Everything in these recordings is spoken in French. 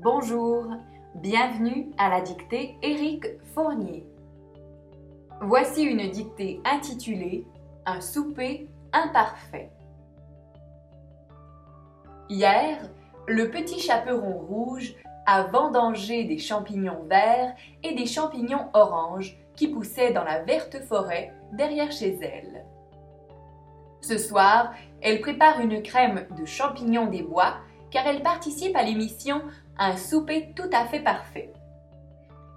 Bonjour, bienvenue à la dictée Éric Fournier. Voici une dictée intitulée Un souper imparfait. Hier, le petit chaperon rouge a vendangé des champignons verts et des champignons oranges qui poussaient dans la verte forêt derrière chez elle. Ce soir, elle prépare une crème de champignons des bois car elle participe à l'émission Un souper tout à fait parfait.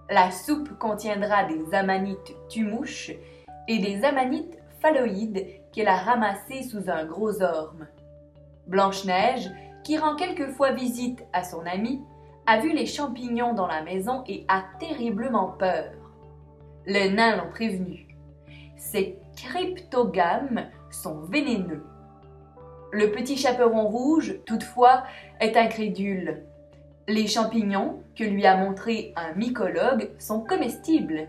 La soupe contiendra des amanites tumouches et des amanites phalloïdes qu'elle a ramassées sous un gros orme. Blanche-Neige, qui rend quelquefois visite à son amie, a vu les champignons dans la maison et a terriblement peur. Les nains l'ont prévenu. Ces cryptogames sont vénéneux. Le petit chaperon rouge, toutefois, est incrédule. Les champignons que lui a montrés un mycologue sont comestibles.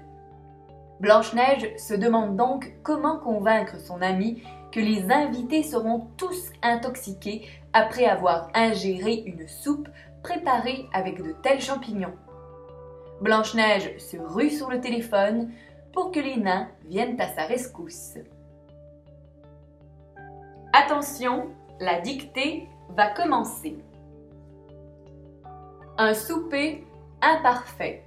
Blanche-Neige se demande donc comment convaincre son ami que les invités seront tous intoxiqués après avoir ingéré une soupe préparée avec de tels champignons. Blanche-Neige se rue sur le téléphone pour que les nains viennent à sa rescousse. Attention, la dictée va commencer. Un souper imparfait.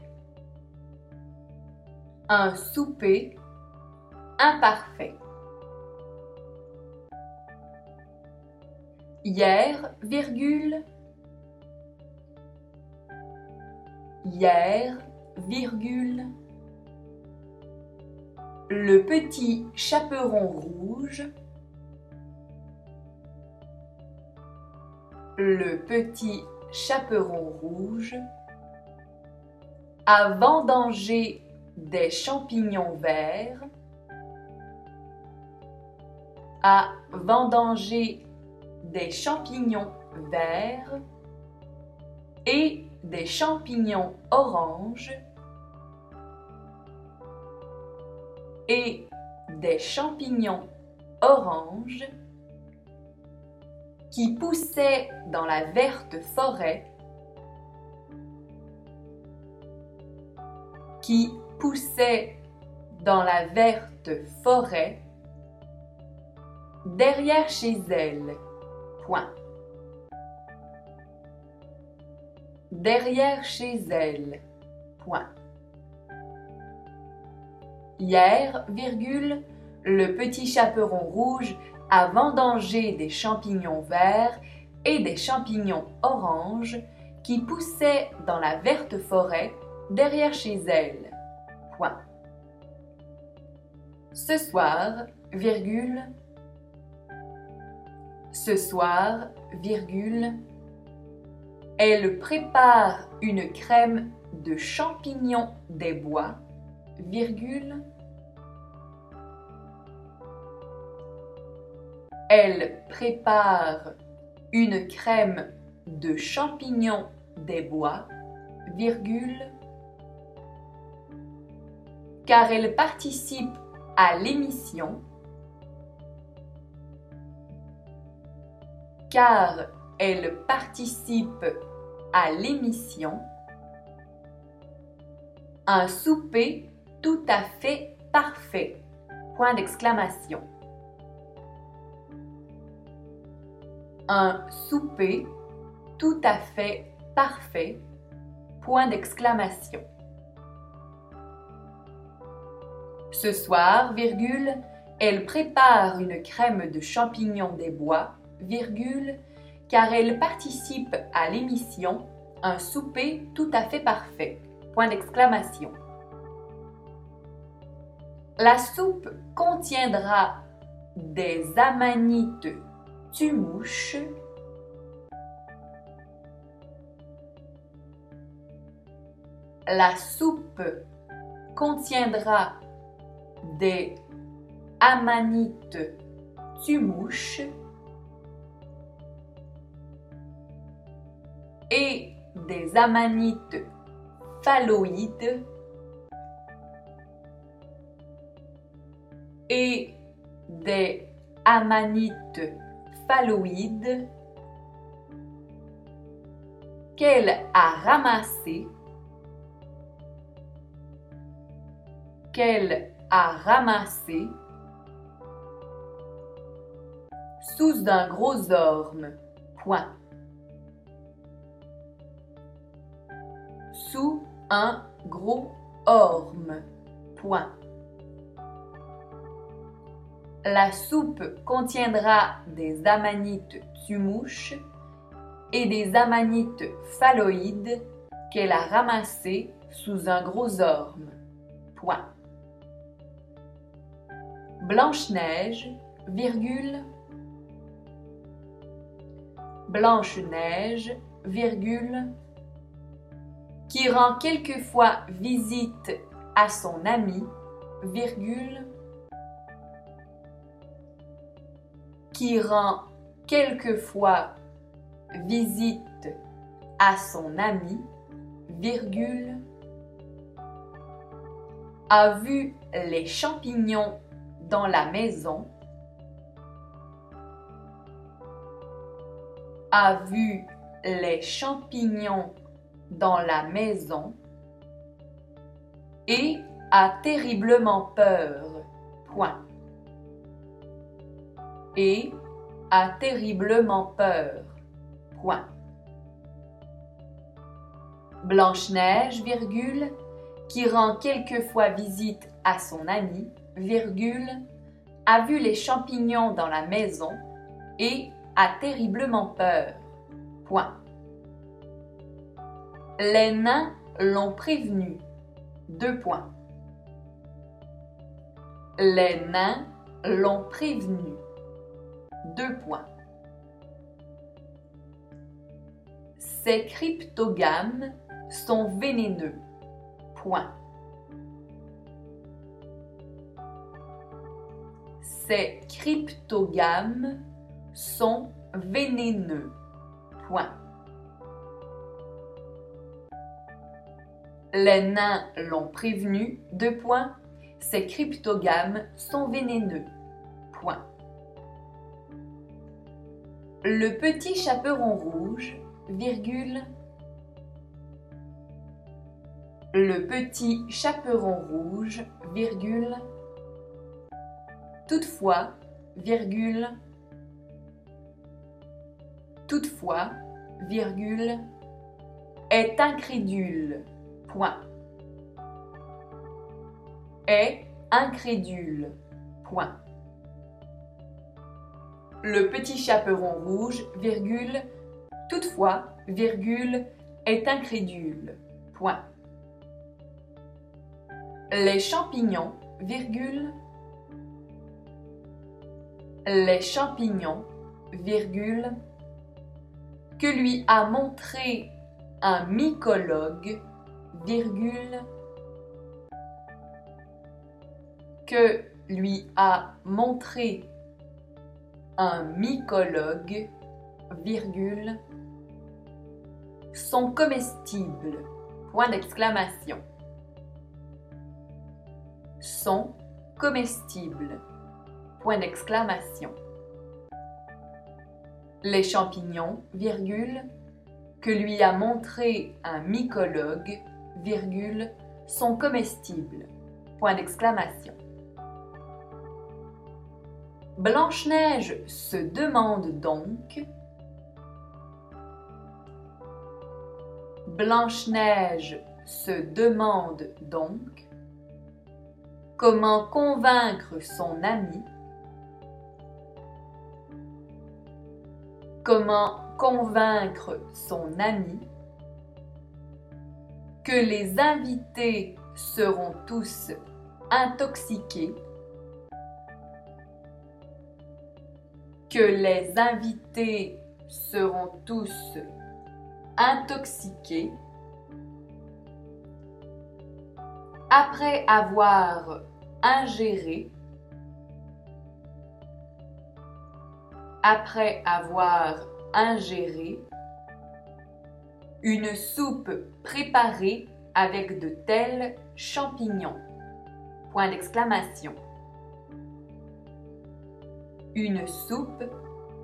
Un souper imparfait. Hier, virgule. Hier, virgule. Le petit chaperon rouge le petit chaperon rouge a vendangé des champignons verts, a vendangé des champignons verts et des champignons oranges et des champignons oranges qui poussait dans la verte forêt, qui poussait dans la verte forêt, derrière chez elle. Point. Derrière chez elle. Point. Hier, virgule, le petit chaperon rouge a vendangé des champignons verts et des champignons oranges qui poussaient dans la verte forêt derrière chez elle. Point. Ce soir, virgule, ce soir, elle prépare une crème de champignons des bois, virgule, Elle prépare une crème de champignons des bois, virgule, car elle participe à l'émission, car elle participe à l'émission, un souper tout à fait parfait. Point d'exclamation. Un souper tout à fait parfait. Point d'exclamation. Ce soir, virgule, elle prépare une crème de champignons des bois, virgule, car elle participe à l'émission Un souper tout à fait parfait. Point d'exclamation. La soupe contiendra des amanites mouches? La soupe contiendra des amanites. Tumouches et des amanites phalloïdes. Et des amanites qu'elle a ramassé, qu'elle a ramassé sous un gros orme. Point. Sous un gros orme. Point. La soupe contiendra des amanites tumouches et des amanites phalloïdes qu'elle a ramassées sous un gros orme. Point. Blanche-Neige, virgule. Blanche-Neige, virgule. Qui rend quelquefois visite à son ami, virgule. Qui rend quelquefois visite à son ami, virgule, a vu les champignons dans la maison, a vu les champignons dans la maison et a terriblement peur. Point. Et a terriblement peur. Point. Blanche-Neige, virgule, qui rend quelquefois visite à son ami, virgule, a vu les champignons dans la maison et a terriblement peur. Point. Les nains l'ont prévenu. Deux points. Les nains l'ont prévenu. Deux points. Ces cryptogames sont vénéneux. Point. Ces cryptogames sont vénéneux. Point. Les nains l'ont prévenu. Deux points. Ces cryptogames sont vénéneux. Le petit chaperon rouge, virgule. Le petit chaperon rouge, virgule. Toutefois, virgule. Toutefois, virgule, est incrédule. Point. Est incrédule. Point. Le petit chaperon rouge, virgule, toutefois, virgule, est incrédule. Point. Les champignons, virgule, les champignons, virgule, que lui a montré un mycologue, virgule, que lui a montré un mycologue, virgule, sont comestibles, point d'exclamation. Sont comestibles, point d'exclamation. Les champignons, virgule, que lui a montré un mycologue, virgule, sont comestibles, point d'exclamation. Blanche-Neige se demande donc. Blanche-Neige se demande donc comment convaincre son ami. Comment convaincre son ami que les invités seront tous intoxiqués que les invités seront tous intoxiqués après avoir ingéré après avoir ingéré une soupe préparée avec de tels champignons. Point d'exclamation une soupe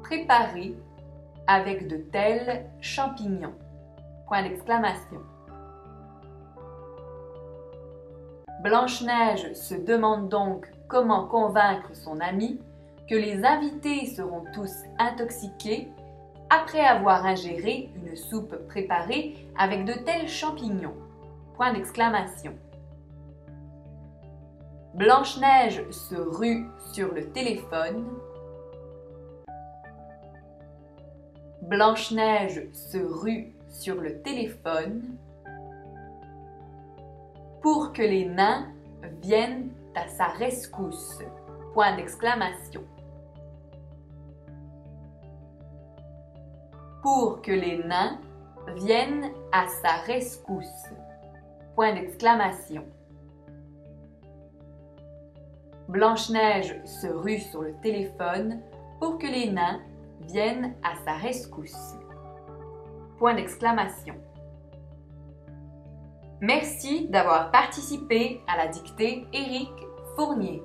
préparée avec de tels champignons. Point d'exclamation. Blanche-Neige se demande donc comment convaincre son ami que les invités seront tous intoxiqués après avoir ingéré une soupe préparée avec de tels champignons. Point d'exclamation. Blanche-Neige se rue sur le téléphone. Blanche-Neige se rue sur le téléphone pour que les nains viennent à sa rescousse. Point d'exclamation. Pour que les nains viennent à sa rescousse. Point d'exclamation. Blanche-Neige se rue sur le téléphone pour que les nains viennent à sa rescousse. Point d'exclamation. Merci d'avoir participé à la dictée Éric Fournier.